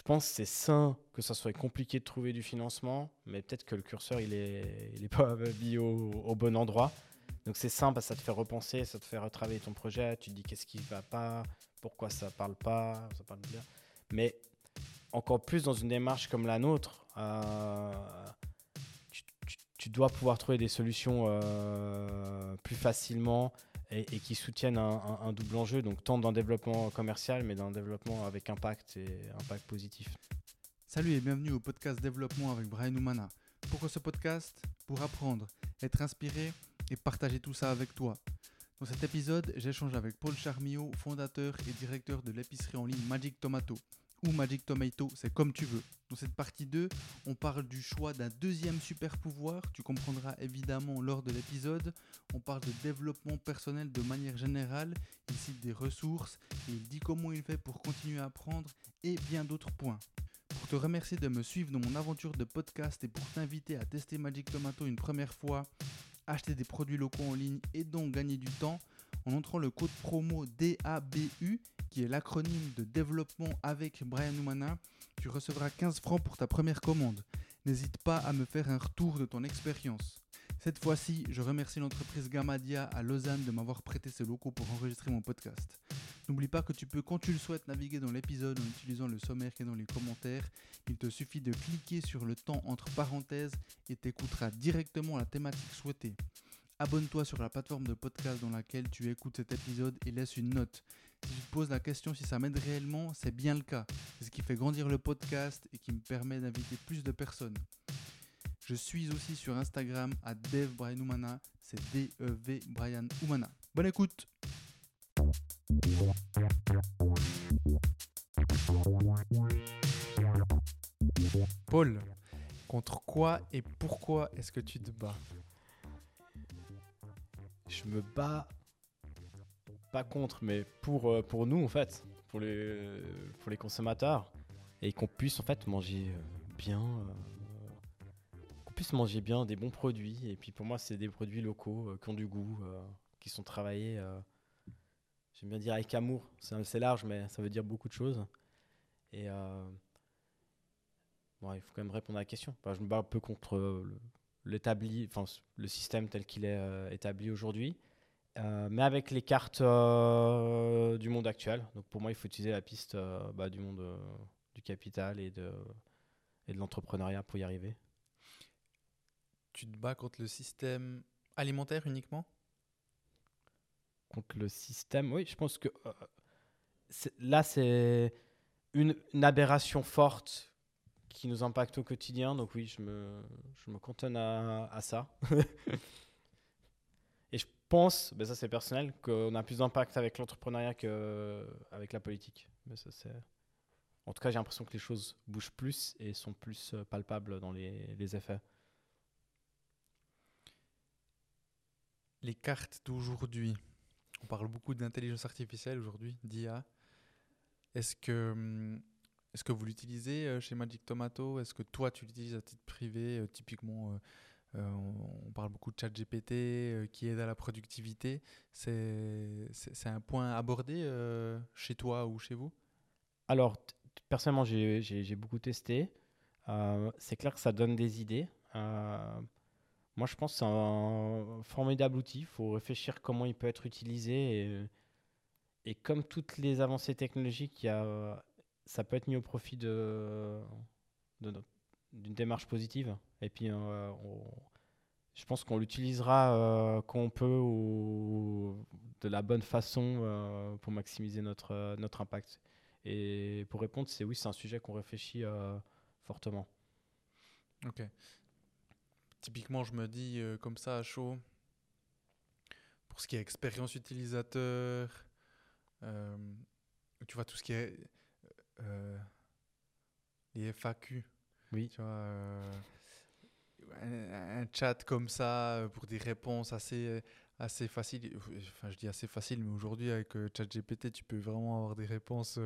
je pense que c'est sain que ça soit compliqué de trouver du financement, mais peut-être que le curseur, il est, il est pas mis au, au bon endroit. Donc c'est simple, ça te fait repenser, ça te fait retravailler ton projet, tu te dis qu'est-ce qui va pas, pourquoi ça parle pas, ça parle bien. Mais encore plus dans une démarche comme la nôtre, euh, tu, dois pouvoir trouver des solutions euh, plus facilement et, qui soutiennent un, double enjeu, donc tant le développement commercial, mais le développement avec impact et impact positif. Salut et bienvenue au podcast Développement avec Brian Oumana. Pourquoi ce podcast Pour apprendre, être inspiré et partager tout ça avec toi. Dans cet épisode, j'échange avec Paul Charmillot, fondateur et directeur de l'épicerie en ligne Magic Tomato ou Magic Tomato, c'est comme tu veux. Dans cette partie 2, on parle du choix d'un deuxième super pouvoir, tu comprendras évidemment lors de l'épisode. On parle de développement personnel de manière générale, il cite des ressources, il dit comment il fait pour continuer à apprendre et bien d'autres points. Pour te remercier de me suivre dans mon aventure de podcast et pour t'inviter à tester Magic Tomato une première fois, acheter des produits locaux en ligne et donc gagner du temps, en entrant le code promo DABU, qui est l'acronyme de développement avec Brian Oumana, tu recevras 15 francs pour ta première commande. N'hésite pas à me faire un retour de ton expérience. Cette fois-ci, je remercie l'entreprise Gamadia à Lausanne de m'avoir prêté ses locaux pour enregistrer mon podcast. N'oublie pas que tu peux, quand tu le souhaites, naviguer dans l'épisode en utilisant le sommaire qui est dans les commentaires. Il te suffit de cliquer sur le temps entre parenthèses et t'écouteras directement la thématique souhaitée. Abonne-toi sur la plateforme de podcast dans laquelle tu écoutes cet épisode et laisse une note. Si tu te poses la question si ça m'aide réellement, c'est bien le cas. C'est ce qui fait grandir le podcast et qui me permet d'inviter plus de personnes. Je suis aussi sur Instagram à Dev c'est D-E-V Brian Oumana. Bonne écoute Paul, contre quoi et pourquoi est-ce que tu te bats? Je me bats pas contre, mais pour, euh, pour nous en fait, pour les, pour les consommateurs, et qu'on puisse en fait manger euh, bien, euh, qu'on puisse manger bien des bons produits. Et puis pour moi, c'est des produits locaux qui ont du goût, qui sont travaillés. J'aime bien dire avec amour. C'est large, mais ça veut dire beaucoup de choses. Et bon, il faut quand même répondre à la question. je me bats un peu contre l'établi, enfin le système tel qu'il est établi aujourd'hui, euh, mais avec les cartes euh, du monde actuel. Donc pour moi, il faut utiliser la piste bah, du monde du capital et de, et de l'entrepreneuriat pour y arriver. Tu te bats contre le système alimentaire uniquement? Contre le système, oui, je pense que là, c'est une, une, aberration forte qui nous impacte au quotidien. Donc oui, je me, je me cantonne à, à ça. Pense, ben ça c'est personnel, qu'on a plus d'impact avec l'entrepreneuriat qu'avec la politique. Mais ça. En tout cas, j'ai l'impression que les choses bougent plus et sont plus euh, palpables dans les, les effets. Les cartes d'aujourd'hui. On parle beaucoup d'intelligence artificielle aujourd'hui, d'IA. Est-ce que hum, est-ce que vous l'utilisez euh, chez Magic Tomato? Est-ce que toi, tu l'utilises à titre privé euh, Typiquement, euh, on parle beaucoup de chat GPT qui aide à la productivité. C'est un point abordé chez toi ou chez vous? Alors, personnellement, j'ai beaucoup testé. c'est clair que ça donne des idées. moi, je pense que c'est un formidable outil. Il faut réfléchir comment il peut être utilisé. Et, comme toutes les avancées technologiques, y a ça peut être mis au profit de, d'une démarche positive. Et puis, euh, je pense qu'on l'utilisera euh, quand on peut ou de la bonne façon euh, pour maximiser notre, notre impact. Et pour répondre, c'est oui, c'est un sujet qu'on réfléchit fortement. Ok. Typiquement, je me dis comme ça à chaud, pour ce qui est expérience utilisateur, tu vois, tout ce qui est les FAQ. Oui. Tu vois, euh, un, chat comme ça euh, pour des réponses assez, assez faciles. Enfin, je dis assez facile, mais aujourd'hui, avec ChatGPT, tu peux vraiment avoir des réponses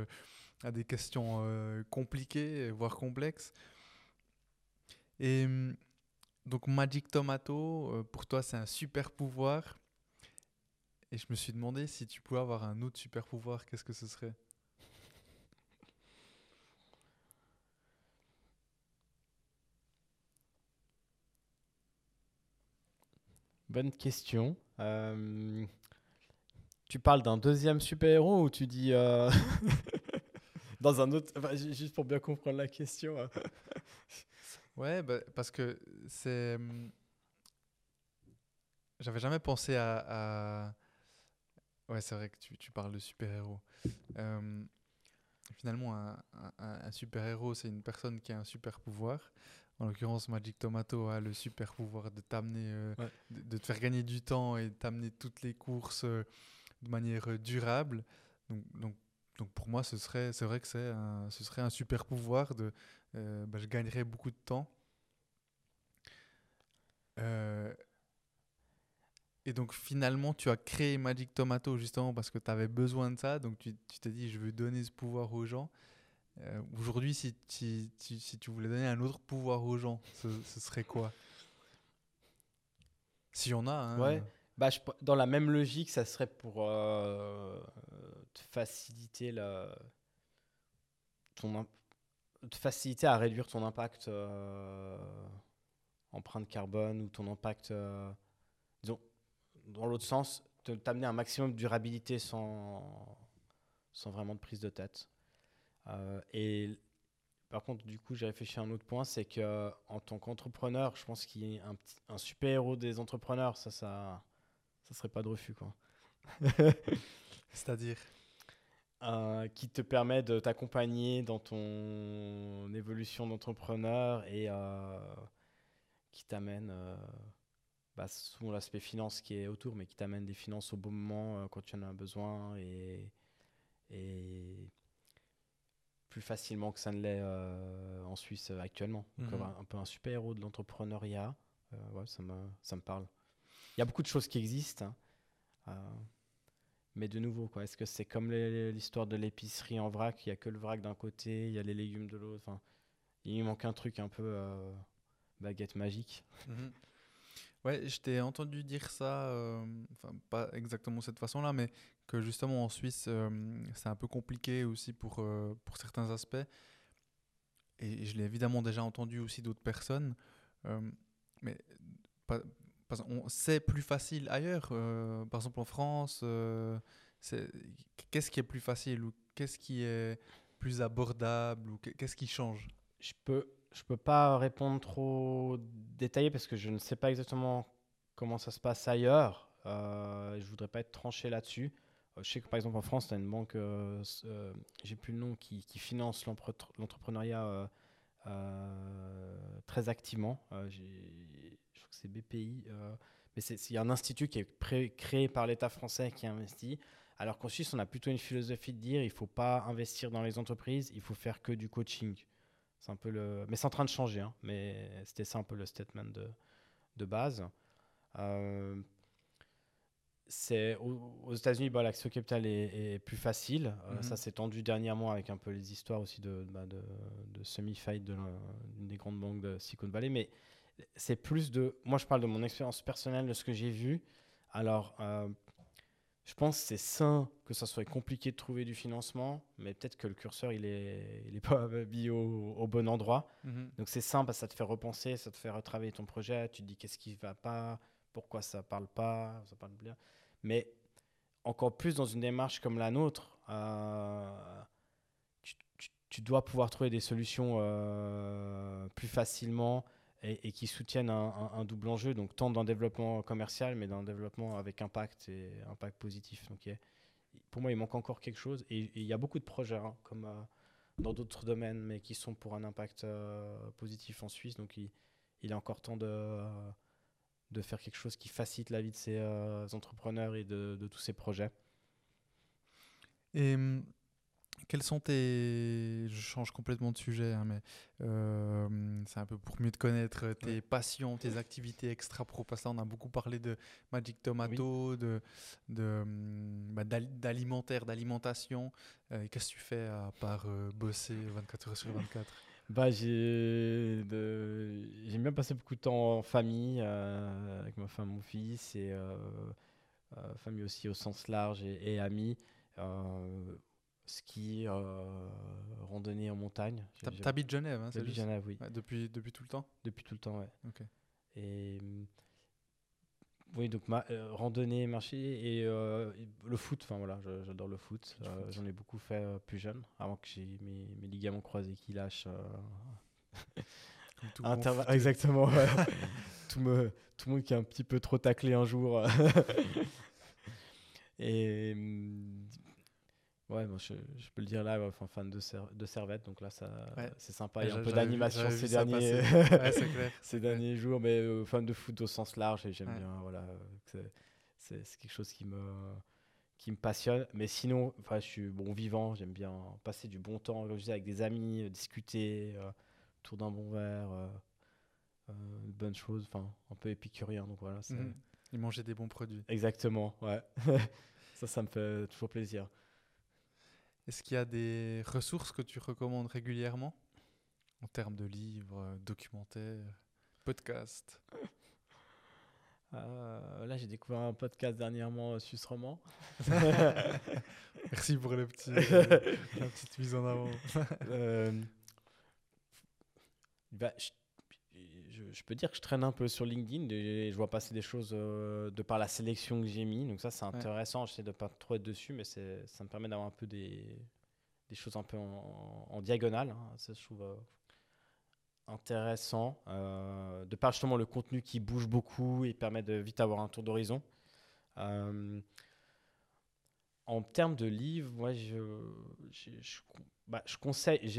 à des questions compliquées, voire complexes. Et donc, Magic Tomato, pour toi, c'est un super pouvoir. Et je me suis demandé si tu pouvais avoir un autre super pouvoir, qu'est-ce que ce serait? Bonne question. Euh, tu parles d'un deuxième super-héros ou tu dis euh, dans un autre Juste pour bien comprendre la question. hein. Ouais, bah, parce que c'est. hum, J'avais jamais pensé à. à- Ouais, c'est vrai que tu, tu parles de super-héros. Euh, finalement, un, un- super-héros, c'est une personne qui a un super-pouvoir. En l'occurrence, Magic Tomato a le super-pouvoir de t'amener, euh, Ouais. de, de te faire gagner du temps et de t'amener toutes les courses euh, de manière euh, durable. Donc, donc, donc pour moi, ce serait, c'est vrai que c'est un, ce serait un super-pouvoir de, euh, bah, je gagnerais beaucoup de temps. Et donc finalement, tu as créé Magic Tomato justement parce que tu avais besoin de ça. Donc tu tu t'es dit, je veux donner ce pouvoir aux gens. Euh, Aujourd'hui, si, si tu voulais donner un autre pouvoir aux gens, ce, serait quoi? S'il y en a. hein. Ouais. Bah, dans la même logique, ça serait pour euh, te faciliter ton à réduire ton impact euh, empreinte carbone ou ton impact, disons, dans l'autre sens, t'amener un maximum de durabilité sans vraiment de prise de tête. Euh, et par contre, du coup, j'ai réfléchi à un autre point, c'est que en tant qu'entrepreneur, je pense qu'il y a un, petit- un super héros des entrepreneurs, ça, ça, ça serait pas de refus, quoi. C'est-à-dire? Euh, qui te permet de t'accompagner dans ton évolution d'entrepreneur et euh, qui t'amène, euh, bah, souvent l'aspect finance qui est autour, mais qui t'amène des finances au bon moment euh, quand tu en as besoin et, et plus facilement que ça ne l'est euh, en Suisse euh, actuellement. Donc, Mhm. un peu un super héros de l'entrepreneuriat, euh, ouais, ça, me, ça me parle. Il y a beaucoup de choses qui existent. hein. Euh, mais de nouveau, quoi, est-ce que c'est comme l'histoire de l'épicerie en vrac? Il n'y a que le vrac d'un côté, il y a les légumes de l'autre. Enfin, il manque un truc un peu baguette magique. Mhm. Ouais, je t'ai entendu dire ça, enfin pas exactement de cette façon-là, mais que justement en Suisse, euh, c'est un peu compliqué aussi pour, euh, pour certains aspects. Et je l'ai évidemment déjà entendu aussi d'autres personnes. euh, mais on- c'est plus facile ailleurs. par exemple en France, qu'est-ce qui est plus facile ou qu'est-ce qui est plus abordable ou qu'est- qu'est-ce qui change? Je peux, je peux pas répondre trop détaillé parce que je ne sais pas exactement comment ça se passe ailleurs. Je voudrais pas être tranché là-dessus. Euh, je sais que par exemple en France, tu as une banque, euh, euh, j'ai plus le nom, qui, finance l'entrepreneuriat très activement. Je crois que c'est BPI. mais il y a un institut qui est créé par l'État français qui investit. Alors qu'en Suisse, on a plutôt une philosophie de dire il faut pas investir dans les entreprises, il faut faire que du coaching. Un peu le, mais c'est en train de changer. hein, mais c'était ça un peu le statement de, base. C'est aux, aux États-Unis, bah, l'accès au capital est, est plus facile. Euh, Mhm. Ça s'est tendu dernièrement avec un peu les histoires aussi de, bah, de, de semi-fight de des grandes banques de Silicon Valley. Mais c'est plus de. Moi, je parle de mon expérience personnelle, de ce que j'ai vu. Alors, euh, je pense que c'est sain que ça soit compliqué de trouver du financement, mais peut-être que le curseur, il est, il est pas mis au, au bon endroit. Donc c'est simple, ça te fait repenser, ça te fait retravailler ton projet, tu te dis qu'est-ce qui va pas, pourquoi ça parle pas, ça parle bien. Mais encore plus dans une démarche comme la nôtre, euh, tu, dois pouvoir trouver des solutions euh, plus facilement et, qui soutiennent un, double enjeu, donc tant dans le développement commercial, mais dans le développement avec impact et impact positif. Donc pour moi, il manque encore quelque chose et il y a beaucoup de projets, hein, comme... euh, dans d'autres domaines, mais qui sont pour un impact positif en Suisse. Donc, il, il est encore temps de, de faire quelque chose qui facilite la vie de ces euh, entrepreneurs et de, de tous ces projets. Et hum, quels sont tes... Je change complètement de sujet, hein, mais euh, c'est un peu pour mieux te connaître, euh, tes Ouais. passions, tes activités extra-pro. Parce que là, on a beaucoup parlé de Magic Tomato, de, de, hum, bah, d'al- d'alimentaire, d'alimentation. Euh, Qu'est-ce que tu fais à part bosser 24 heures sur 24 Bah, j'ai de... j'aime bien passer beaucoup de temps en famille, euh, avec ma femme, mon fils, et euh, euh, famille aussi au sens large et, et amis. Ski, randonnée en montagne. T'habites Genève, hein, j'habite Genève, oui. Ouais, depuis, depuis tout le temps? Depuis tout le temps, ouais. Ok. Et hum, oui, donc ma, euh, randonnée, marcher et, euh, et le foot. Enfin voilà, j'adore le foot. Euh, foot. J'en ai beaucoup fait plus jeune, avant que j'ai mes, mes ligaments croisés qui lâchent. tout bon exactement. tout, me, tout le monde qui a un petit peu trop taclé un jour. et hum, ouais, bon, je, je peux le dire là, enfin, fan de, Ser- de Servette, donc là ça, Ouais. c'est sympa. Il y a un peu d'animation ces derniers. Ouais, clair. ces derniers jours, mais euh, fan de foot au sens large et j'aime bien. Voilà, c'est- quelque chose qui me qui me passionne. Mais sinon, enfin, je suis bon vivant. J'aime bien passer du bon temps, comme je disais, avec des amis, euh, discuter, euh, autour d'un bon verre, euh, euh, de bonnes choses. Enfin, un peu épicurien. Donc voilà, Mhm. Il mangeait des bons produits. exactement. Ouais, ça, ça me fait toujours plaisir. Est-ce qu'il y a des ressources que tu recommandes régulièrement en termes de livres, euh, documentaires, podcasts? Euh, là, j'ai découvert un podcast dernièrement, euh, Suisse Roman. Merci pour le petit, euh, la petite mise en avant. Euh, bah, je, je- je peux dire que je traîne un peu sur LinkedIn et je vois passer des choses euh, de par la sélection que j'ai mis. Donc ça, c'est intéressant. J'essaie de pas trop être dessus, mais ça me permet d'avoir un peu des, des choses un peu en, en diagonale. hein. Ça, je trouve euh, intéressant. euh, de par justement le contenu qui bouge beaucoup et permet de vite avoir un tour d'horizon. Euh, en termes de livres, moi, je, je, bah, je conseille. Il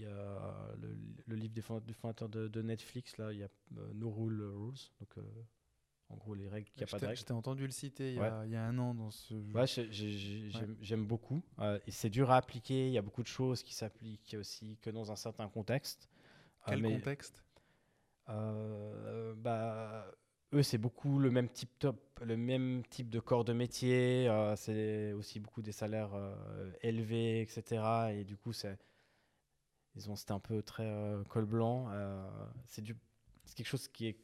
y a le, le livre des du fondateur de, de Netflix, là, il y a euh, No Rule Rules. Donc, euh, en gros, les règles, il n'y a pas de règles. je t'ai entendu le citer il y, a, il y a un an dans ce jeu. Ouais, j'ai- j'ai- j'ai- j'aime beaucoup. Euh, et c'est dur à appliquer. Il y a beaucoup de choses qui s'appliquent aussi que dans un certain contexte. Euh, Quel mais, contexte? Euh, bah, eux, c'est beaucoup le même type, top, le même type de corps de métier. euh, c'est aussi beaucoup des salaires euh, élevés, etc. Et du coup, c'est ils ont c'était un peu très euh, col blanc. c'est du c'est quelque chose qui est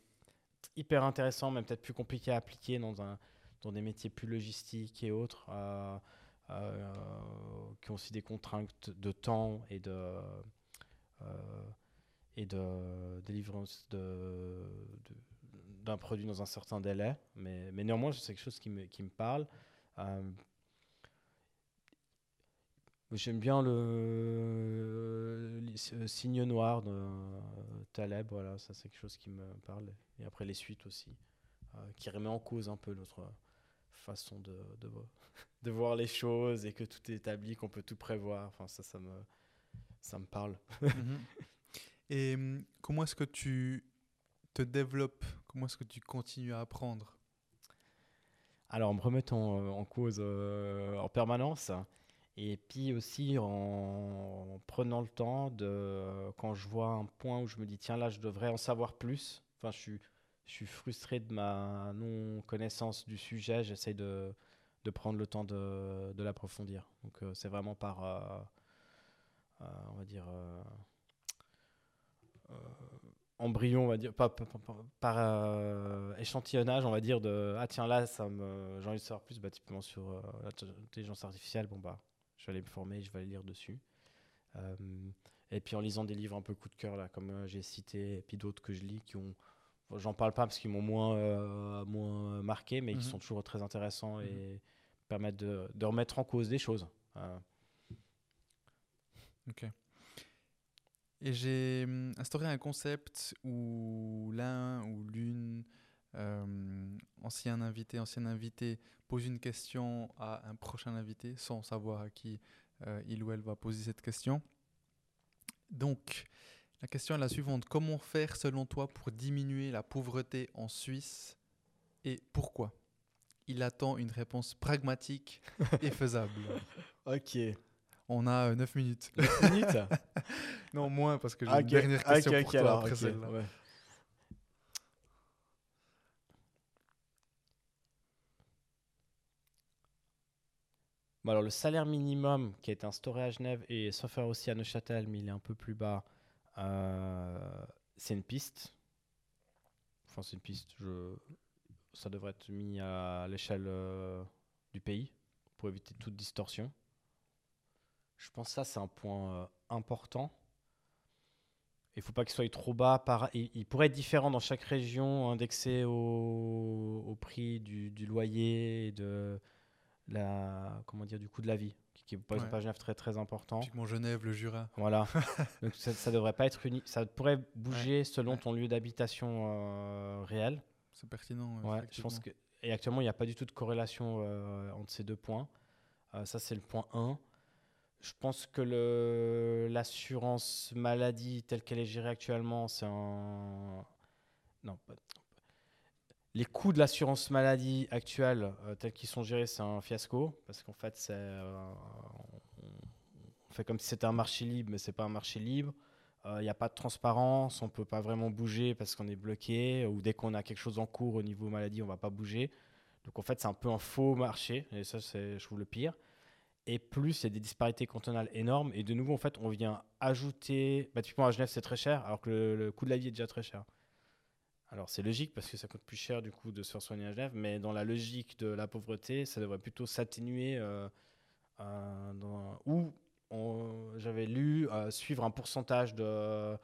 hyper intéressant, mais peut-être plus compliqué à appliquer dans un dans des métiers plus logistiques et autres, qui ont aussi des contraintes de temps et de et de délivrance de- d'un produit dans un certain délai. Mais, néanmoins, c'est quelque chose qui me, qui me parle. Euh, J'aime bien le, euh, signe noir de euh, Taleb, voilà, ça c'est quelque chose qui me parle. Et après les suites aussi, qui remet en cause un peu notre façon de, de voir les choses et que tout est établi, qu'on peut tout prévoir. Enfin, ça, ça me, ça me parle. Mhm. Et hum, comment est-ce que tu te développes Comment est-ce que tu continues à apprendre? Alors, en me remettant euh, en cause euh, en permanence, et puis aussi en prenant le temps de, quand je vois un point où je me dis, tiens, là, je devrais en savoir plus. Enfin, je suis, je suis frustré de ma non-connaissance du sujet. J'essaie de, de prendre le temps de, de l'approfondir. Donc, euh, c'est vraiment par, on va dire, embryon, on va dire, pas- par euh, échantillonnage, on va dire, de ah tiens là, ça me, j'ai envie de savoir plus, bah, typiquement sur euh, l'intelligence artificielle, bon bah, je vais aller me former, je vais aller lire dessus. Euh, et puis en lisant des livres un peu coup de cœur, là, comme j'ai cité, et puis d'autres que je lis qui ont, bon, j'en parle pas parce qu'ils m'ont moins, moins marqué, mais Mhm. qui sont toujours très intéressants Mhm. et permettent de, de remettre en cause des choses. Euh, Ok. Et j'ai hum, instauré un concept où l'un ou l'une, euh, ancien invité, ancienne invité, pose une question à un prochain invité sans savoir à qui euh, il ou elle va poser cette question. Donc, la question est la suivante. Comment faire selon toi pour diminuer la pauvreté en Suisse et pourquoi? Il attend une réponse pragmatique et faisable. Ok. On a 9 minutes. minutes Non, moins, parce que j'ai Ah, une ok. dernière Ah, question ok, pour toi alors, après celle-là. ouais. Bon, alors, le salaire minimum qui a été instauré à Genève et sauf faire aussi à Neuchâtel, mais il est un peu plus bas, euh, c'est une piste. Enfin, c'est une piste. Je... Ça devrait être mis à l'échelle euh, du pays pour éviter toute distorsion. Je pense que ça, c'est un point euh, important. Il faut pas qu'il soit trop bas. Par... Il, il pourrait être différent dans chaque région, indexé au, au prix du, du loyer et de la, comment dire, du coût de la vie, qui, est par exemple Ouais. à Genève très très important. Typiquement Genève, le Jura. Voilà. Donc ça, ça devrait pas être unique. Ça pourrait bouger selon ton lieu d'habitation euh, réel. C'est pertinent. Je pense que et actuellement il n'y a pas du tout de corrélation euh, entre ces deux points. Euh, ça c'est le point 1. Je pense que l'assurance maladie telle qu'elle est gérée actuellement, c'est un non. Les coûts de l'assurance maladie actuelle euh, tels qu'ils sont gérés, c'est un fiasco parce qu'en fait c'est euh, on, fait comme si c'était un marché libre, mais c'est pas un marché libre. Il n'y a pas de transparence, on peut pas vraiment bouger parce qu'on est bloqué, ou dès qu'on a quelque chose en cours au niveau maladie, on va pas bouger. Donc en fait, c'est un peu un faux marché, et ça, c'est, je trouve, le pire. Et plus, il y a des disparités cantonales énormes, et de nouveau, en fait, on vient ajouter. Bah, typiquement, à Genève, c'est très cher, alors que le, coût de la vie est déjà très cher. Alors c'est logique parce que ça coûte plus cher du coup de se faire soigner à Genève, mais dans la logique de la pauvreté, ça devrait plutôt s'atténuer euh, euh, ou j'avais lu euh, suivre un pourcentage de.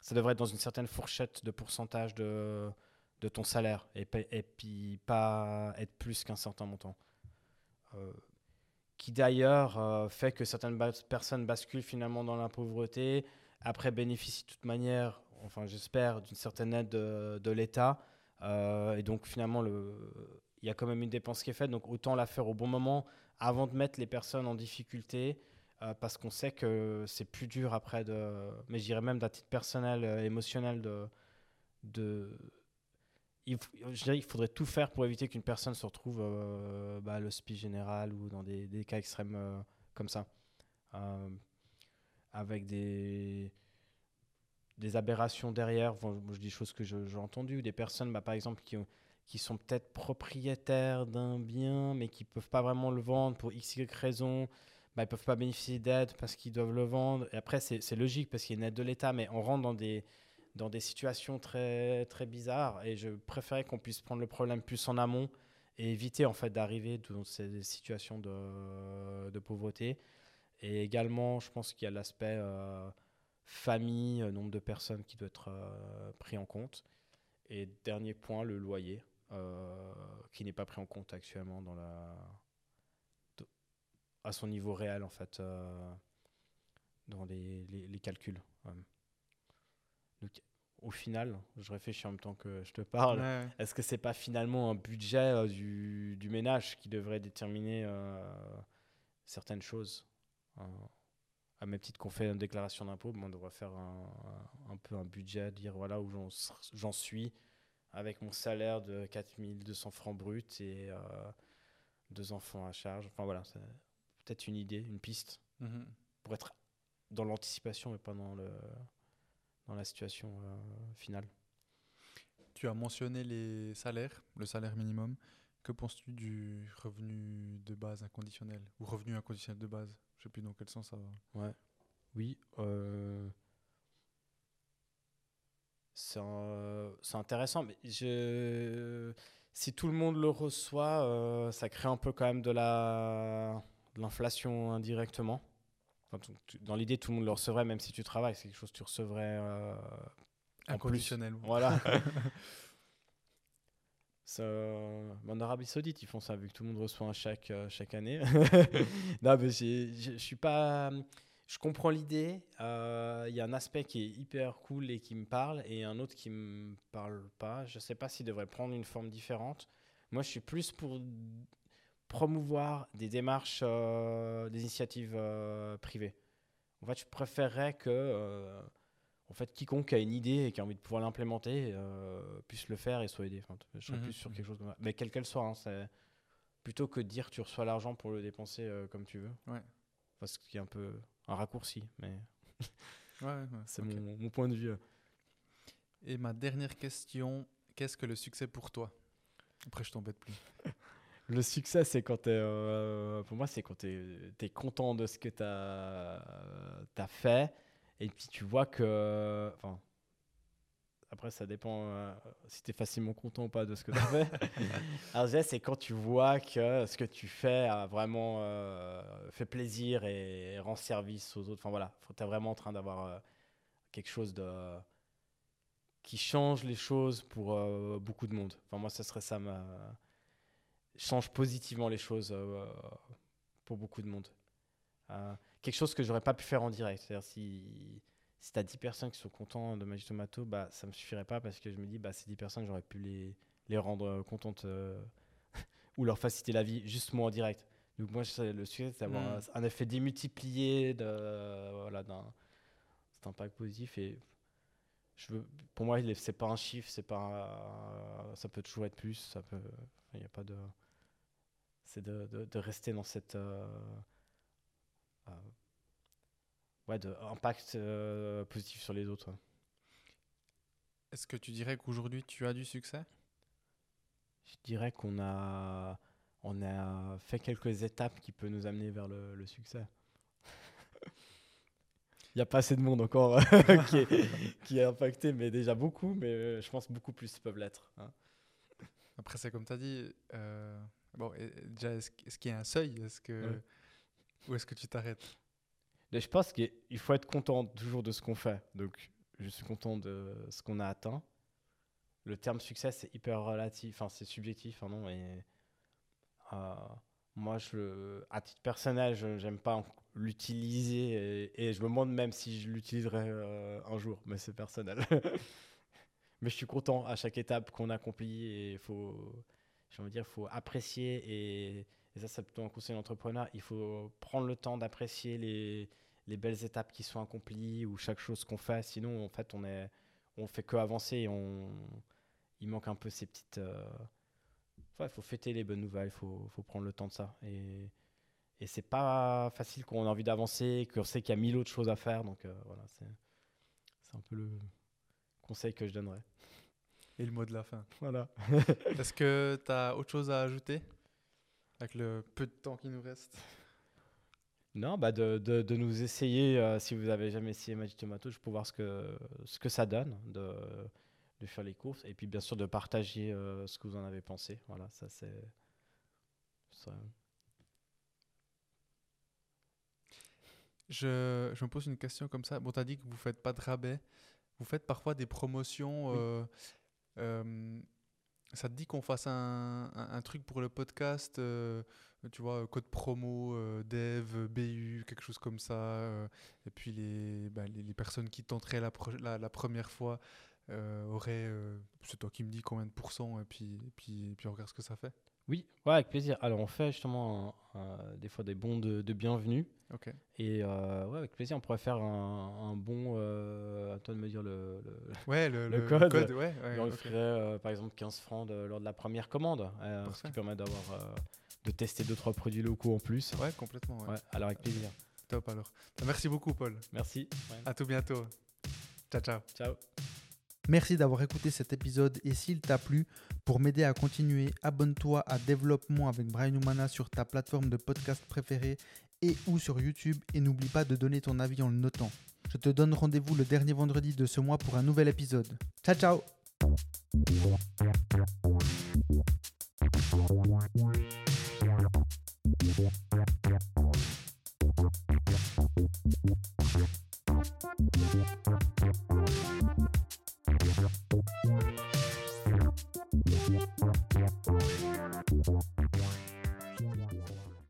Ça devrait être dans une certaine fourchette de pourcentage de, de ton salaire et, et puis pas être plus qu'un certain montant. Qui d'ailleurs euh, fait que certaines personnes basculent finalement dans la pauvreté, après bénéficient de toute manière, enfin j'espère, d'une certaine aide de, l'État. Euh, et donc finalement, le- il y a quand même une dépense qui est faite, donc autant la faire au bon moment avant de mettre les personnes en difficulté euh, parce qu'on sait que c'est plus dur après de mais je dirais même d'un titre personnel émotionnel de il, je dirais, il faudrait tout faire pour éviter qu'une personne se retrouve euh, bah, à l'hospice général ou dans des, cas extrêmes euh, comme ça Euh, avec des aberrations derrière je dis des choses que j'ai entendues des personnes bah, par exemple qui ont qui sont peut-être propriétaires d'un bien, mais qui peuvent pas vraiment le vendre pour x, y raison, bah, ils peuvent pas bénéficier d'aide parce qu'ils doivent le vendre. Et après, c'est logique parce qu'il y a une aide de l'État, mais on rentre dans des, dans des situations très, très bizarres. Et je préférais qu'on puisse prendre le problème plus en amont et éviter en fait d'arriver dans ces situations de, de pauvreté. Et également, je pense qu'il y a l'aspect euh, famille, euh, nombre de personnes qui doit être euh, pris en compte. Et dernier point, le loyer, euh, qui n'est pas pris en compte actuellement dans la, à son niveau réel, en fait, dans les, les- calculs. Donc, au final, je réfléchis en même temps que je te parle. Ouais, Est-ce que c'est pas finalement un budget euh, du, du ménage qui devrait déterminer euh, certaines choses Euh, À même titre qu'on fait une déclaration d'impôt, on devrait faire un, un- un peu un budget, dire voilà où j'en suis avec mon salaire de 4200 francs bruts et euh, deux enfants à charge. Enfin voilà, c'est peut-être une idée, une piste Mhm. pour être dans l'anticipation mais pas dans, le, dans la situation euh, finale. Tu as mentionné les salaires, le salaire minimum. Que penses-tu du revenu de base inconditionnel ou revenu inconditionnel de base? Je sais plus dans quel sens ça va. Oui, euh, c'est un- intéressant, mais je, si tout le monde le reçoit, euh, ça crée un peu quand même de la de l'inflation indirectement. Enfin, tu- tu- dans l'idée, tout le monde le recevrait, même si tu travailles, c'est quelque chose que tu recevrais euh, en plus. Inconditionnel. Voilà. Ça, en Arabie Saoudite, ils font ça, vu que tout le monde reçoit un chèque euh, chaque année. non, mais je suis pas. Je comprends l'idée. euh, Il y a un aspect qui est hyper cool et qui me parle, et un autre qui me parle pas. Je sais pas s'il devrait prendre une forme différente. Moi, je suis plus pour promouvoir des démarches, euh, des initiatives euh, privées. En fait, je préférerais que euh, en fait, quiconque a une idée et qui a envie de pouvoir l'implémenter puisse le faire et soit aidé. Enfin, je serais Mhm, plus sur quelque chose comme ça. Mais quelle qu'elle soit, hein, c'est plutôt que de dire tu reçois l'argent pour le dépenser comme tu veux. Ouais. Parce qu'il y a un peu un raccourci, mais Ouais, ouais, c'est mon, mon point de vue. Et ma dernière question, qu'est-ce que le succès pour toi? Après, je t'embête plus. Le succès, c'est quand tu es. pour moi, c'est quand tu es, content de ce que tu as, fait. Et puis tu vois que. Enfin. Après, ça dépend euh, si tu es facilement content ou pas de ce que tu as fait. Alors, c'est quand tu vois que ce que tu fais a vraiment euh, fait plaisir et rend service aux autres. Enfin voilà, tu es vraiment en train d'avoir. euh, quelque chose de qui change les choses pour euh, beaucoup de monde. Enfin, moi, ce serait ça. Ma... Change positivement les choses euh, pour beaucoup de monde. Euh, quelque chose que j'aurais pas pu faire en direct. C'est-à-dire, si, si tu as 10 personnes qui sont contents de Magic Tomato, bah, ça me suffirait pas parce que je me dis, bah, ces 10 personnes, j'aurais pu les, les rendre contentes ou leur faciliter la vie juste moi en direct. Donc, moi, le sujet, c'est d'avoir Mm. un effet démultiplié de, voilà, d'un impact positif. Et je veux, pour moi, c'est pas un chiffre, c'est pas, un- ça peut toujours être plus. Ça peut, il n'y a pas de, c'est de, de, de rester dans cette, euh, euh, ouais, de impact euh, positif sur les autres. ouais. Est-ce que tu dirais qu'aujourd'hui tu as du succès? Je dirais qu'on a, on a fait quelques étapes qui peuvent nous amener vers le, le succès. Il n'y a pas assez de monde encore qui, est, qui est impacté, mais déjà beaucoup, mais je pense beaucoup plus peuvent l'être. hein. Après, c'est comme tu as dit. euh, bon, et- déjà, est-ce qu'il y a un seuil? Est-ce que, Ouais. Ou est-ce que tu t'arrêtes? Mais je pense qu'il faut être content toujours de ce qu'on fait. Donc, je suis content de ce qu'on a atteint. Le terme succès, c'est hyper relatif, enfin, c'est subjectif, pardon, et euh, moi, je, à titre personnel, je n'aime pas l'utiliser et, et je me demande même si je l'utiliserai euh, un jour, mais c'est personnel. mais je suis content à chaque étape qu'on accomplit et il faut, j'ai envie de dire, faut apprécier et, et ça, c'est plutôt un conseil d'entrepreneur. Il faut prendre le temps d'apprécier les, les belles étapes qui sont accomplies ou chaque chose qu'on fait. Sinon, en fait, on est, on fait que avancer et il manque un peu ces petites. euh, Il faut fêter les bonnes nouvelles, il faut, faut prendre le temps de ça. Et, et c'est pas facile quand on a envie d'avancer, qu'on sait qu'il y a mille autres choses à faire. Donc euh, voilà, c'est un peu le conseil que je donnerais. Et le mot de la fin. Voilà. Est-ce que tu as autre chose à ajouter Avec le peu de temps qui nous reste? Non, bah de, de, de nous essayer, euh, si vous avez jamais essayé Magic Tomato, je pour voir ce que, ce que ça donne, de, de faire les courses, et puis bien sûr de partager euh, ce que vous en avez pensé. Voilà, ça c'est. ça- je, je me pose une question comme ça. Bon, tu as dit que vous faites pas de rabais. Vous faites parfois des promotions. Oui. euh, euh, ça te dit qu'on fasse un, truc pour le podcast euh, Tu vois, code promo, euh, dev, BU, quelque chose comme ça. et puis les, bah, les, les personnes qui tenteraient la, première fois auraient. c'est toi qui me dis combien de pourcents. Et puis, puis, et puis on regarde ce que ça fait. Oui, ouais, avec plaisir. Alors on fait justement un- un- des fois des bons de, de bienvenue, Ok. et euh, ouais, avec plaisir, on pourrait faire un, un bon. euh, à toi de me dire le- le, Ouais, le, code. ouais. ouais, Et on ok. ferait euh, par exemple 15 francs de- lors de la première commande, euh, ce qui permet d'avoir euh, de tester deux trois produits locaux en plus. Ouais, complètement. alors avec plaisir. Top alors. Merci beaucoup, Paul. Merci. À tout bientôt. Ciao, ciao. Ciao. Merci d'avoir écouté cet épisode et s'il t'a plu, pour m'aider à continuer, abonne-toi à Développement avec Brian Humana sur ta plateforme de podcast préférée et ou sur YouTube et n'oublie pas de donner ton avis en le notant. Je te donne rendez-vous le dernier vendredi de ce mois pour un nouvel épisode. Ciao ciao Thank you.